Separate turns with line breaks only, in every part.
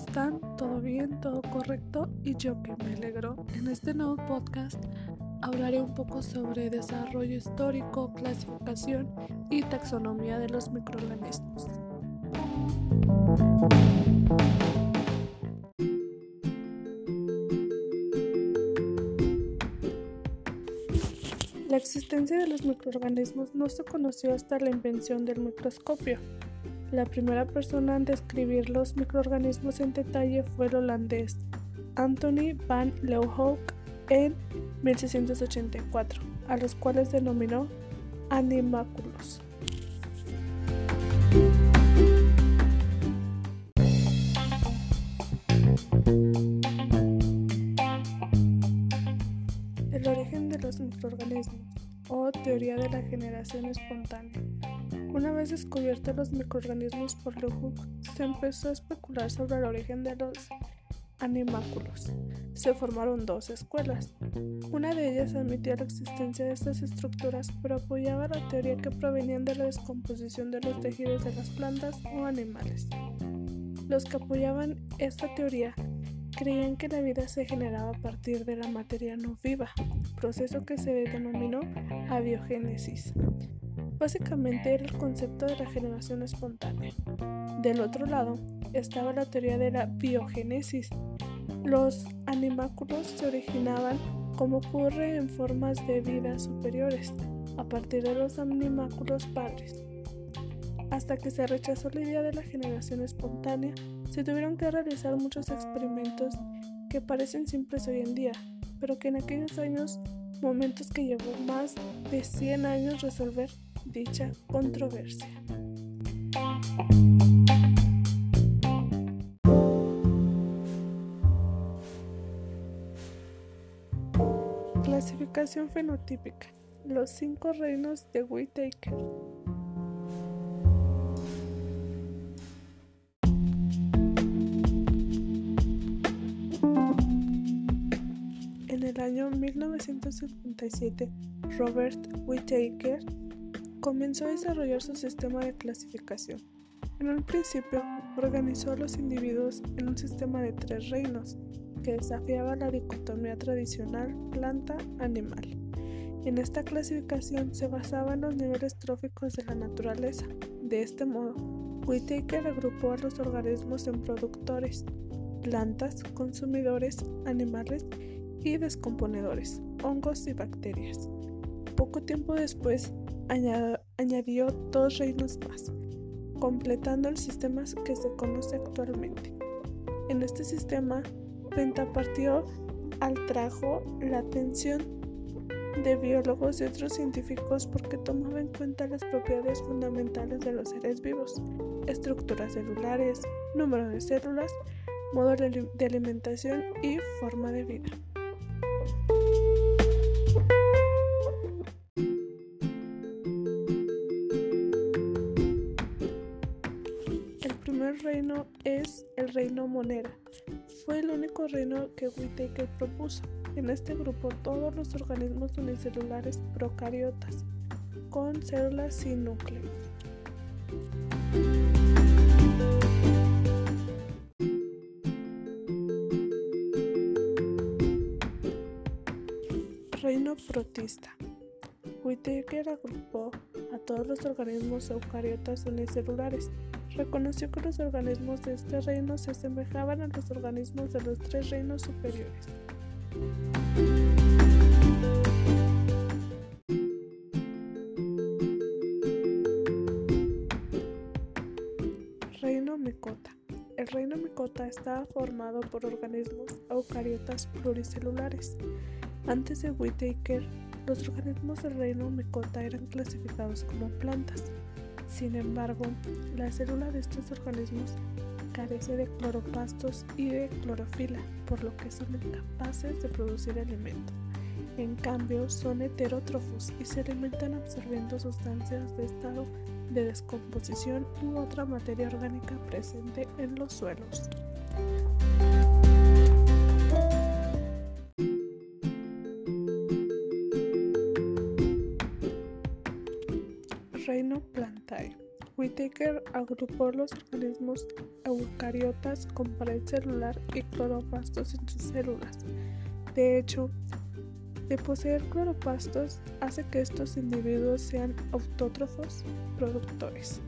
están? ¿Todo bien? ¿Todo correcto? Y yo que me alegro. En este nuevo podcast hablaré un poco sobre desarrollo histórico, clasificación y taxonomía de los microorganismos. La existencia de los microorganismos no se conoció hasta la invención del microscopio. La primera persona en describir los microorganismos en detalle fue el holandés Anthony van Leeuwenhoek en 1684, a los cuales denominó animáculos. El origen de los microorganismos o teoría de la generación espontánea. Una vez descubiertos los microorganismos por Leeuwenhoek, se empezó a especular sobre el origen de los animáculos. Se formaron dos escuelas. Una de ellas admitía la existencia de estas estructuras, pero apoyaba la teoría que provenían de la descomposición de los tejidos de las plantas o animales. Los que apoyaban esta teoría creían que la vida se generaba a partir de la materia no viva, proceso que se denominó abiogénesis. Básicamente era el concepto de la generación espontánea. Del otro lado estaba la teoría de la biogénesis. Los animáculos se originaban como ocurre en formas de vida superiores, a partir de los animáculos padres. Hasta que se rechazó la idea de la generación espontánea, se tuvieron que realizar muchos experimentos que parecen simples hoy en día, pero que en aquellos años, momentos que llevó más de 100 años resolver dicha controversia. Clasificación fenotípica. Los cinco reinos de Whittaker. En el año 1957, Robert Whittaker comenzó a desarrollar su sistema de clasificación. En un principio, organizó a los individuos en un sistema de tres reinos, que desafiaba la dicotomía tradicional planta-animal. En esta clasificación se basaba en los niveles tróficos de la naturaleza. De este modo, Whittaker agrupó a los organismos en productores, plantas, consumidores, animales y descomponedores, hongos y bacterias. Poco tiempo después, añadió dos reinos más, completando el sistema que se conoce actualmente. En este sistema, Pentapartio atrajo la atención de biólogos y otros científicos porque tomaba en cuenta las propiedades fundamentales de los seres vivos, estructuras celulares, número de células, modo de alimentación y forma de vida. Reino es el reino Monera. Fue el único reino que Whittaker propuso. En este grupo todos los organismos unicelulares procariotas, con células sin núcleo. Reino protista. Whittaker agrupó todos los organismos eucariotas unicelulares reconoció que los organismos de este reino se asemejaban a los organismos de los tres reinos superiores. Reino Micota. El reino Micota estaba formado por organismos eucariotas pluricelulares. Antes de Whittaker, los organismos del reino Micota eran clasificados como plantas. Sin embargo, la célula de estos organismos carece de cloroplastos y de clorofila, por lo que son incapaces de producir alimento. En cambio, son heterótrofos y se alimentan absorbiendo sustancias de estado de descomposición u otra materia orgánica presente en los suelos. Reino. Whittaker agrupó los organismos eucariotas con pared celular y cloroplastos en sus células. De hecho, de poseer cloroplastos hace que estos individuos sean autótrofos productores.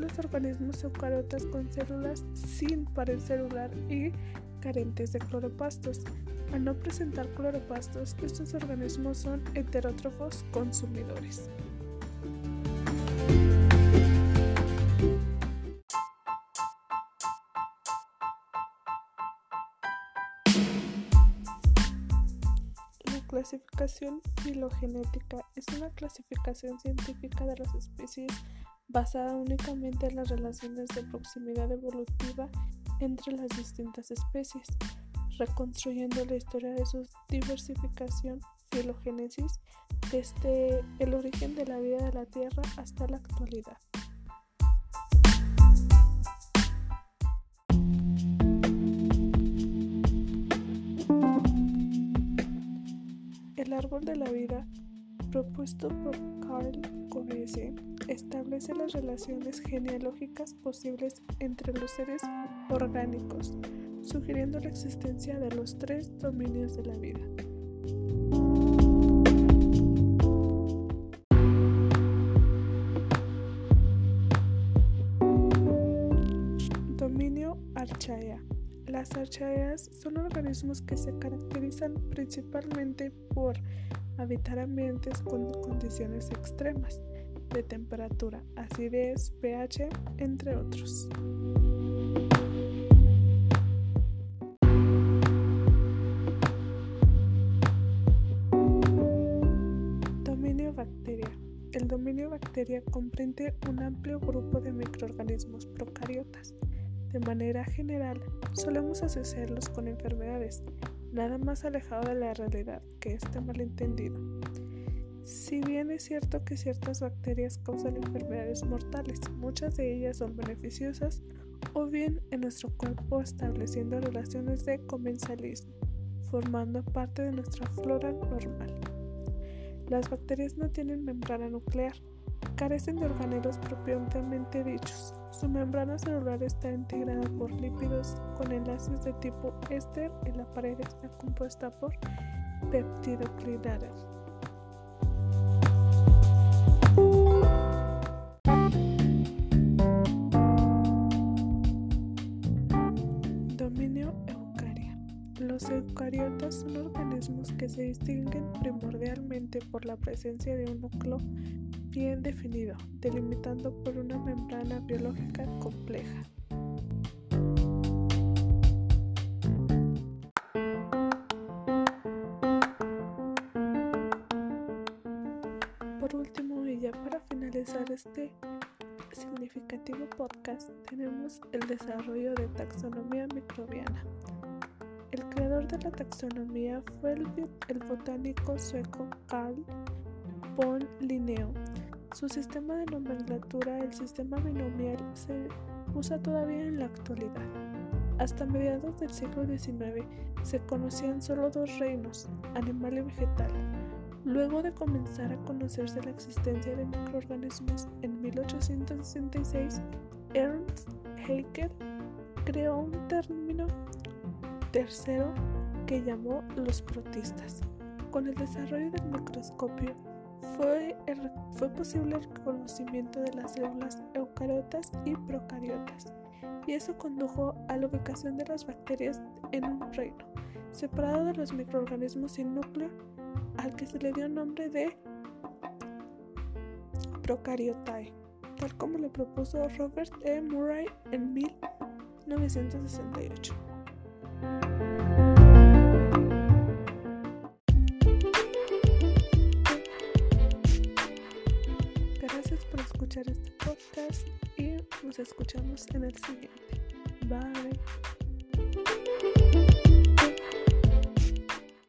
Los organismos eucariotas con células sin pared celular y carentes de cloroplastos. Al no presentar cloroplastos, estos organismos son heterótrofos consumidores. La clasificación filogenética es una clasificación científica de las especies basada únicamente en las relaciones de proximidad evolutiva entre las distintas especies reconstruyendo la historia de su diversificación, filogénesis, desde el origen de la vida de la Tierra hasta la actualidad. El árbol de la vida, propuesto por Carl Covese, establece las relaciones genealógicas posibles entre los seres orgánicos, sugiriendo la existencia de los tres dominios de la vida. Dominio Archaea. Las archaeas son organismos que se caracterizan principalmente por habitar ambientes con condiciones extremas de temperatura, acidez, pH, entre otros. El dominio bacteria comprende un amplio grupo de microorganismos procariotas. De manera general, solemos asociarlos con enfermedades, nada más alejado de la realidad que este malentendido. Si bien es cierto que ciertas bacterias causan enfermedades mortales, muchas de ellas son beneficiosas o bien en nuestro cuerpo estableciendo relaciones de comensalismo, formando parte de nuestra flora normal. Las bacterias no tienen membrana nuclear, carecen de organelos propiamente dichos. Su membrana celular está integrada por lípidos con enlaces de tipo éster y la pared está compuesta por peptidoglicales. Eucariotas son organismos que se distinguen primordialmente por la presencia de un núcleo bien definido, delimitando por una membrana biológica compleja. Por último, y ya para finalizar este significativo podcast, tenemos el desarrollo de taxonomía microbiana. Creador de la taxonomía fue el, botánico sueco Carl von Linneo. Su sistema de nomenclatura, el sistema binomial, se usa todavía en la actualidad. Hasta mediados del siglo XIX se conocían solo dos reinos, animal y vegetal. Luego de comenzar a conocerse la existencia de microorganismos en 1866, Ernst Haeckel creó un término tercero que llamó los protistas. Con el desarrollo del microscopio fue, fue posible el reconocimiento de las células eucariotas y procariotas, y eso condujo a la ubicación de las bacterias en un reino, separado de los microorganismos sin núcleo, al que se le dio nombre de Procariotae, tal como lo propuso Robert E. Murray en 1968. Escuchamos en el siguiente. Bye.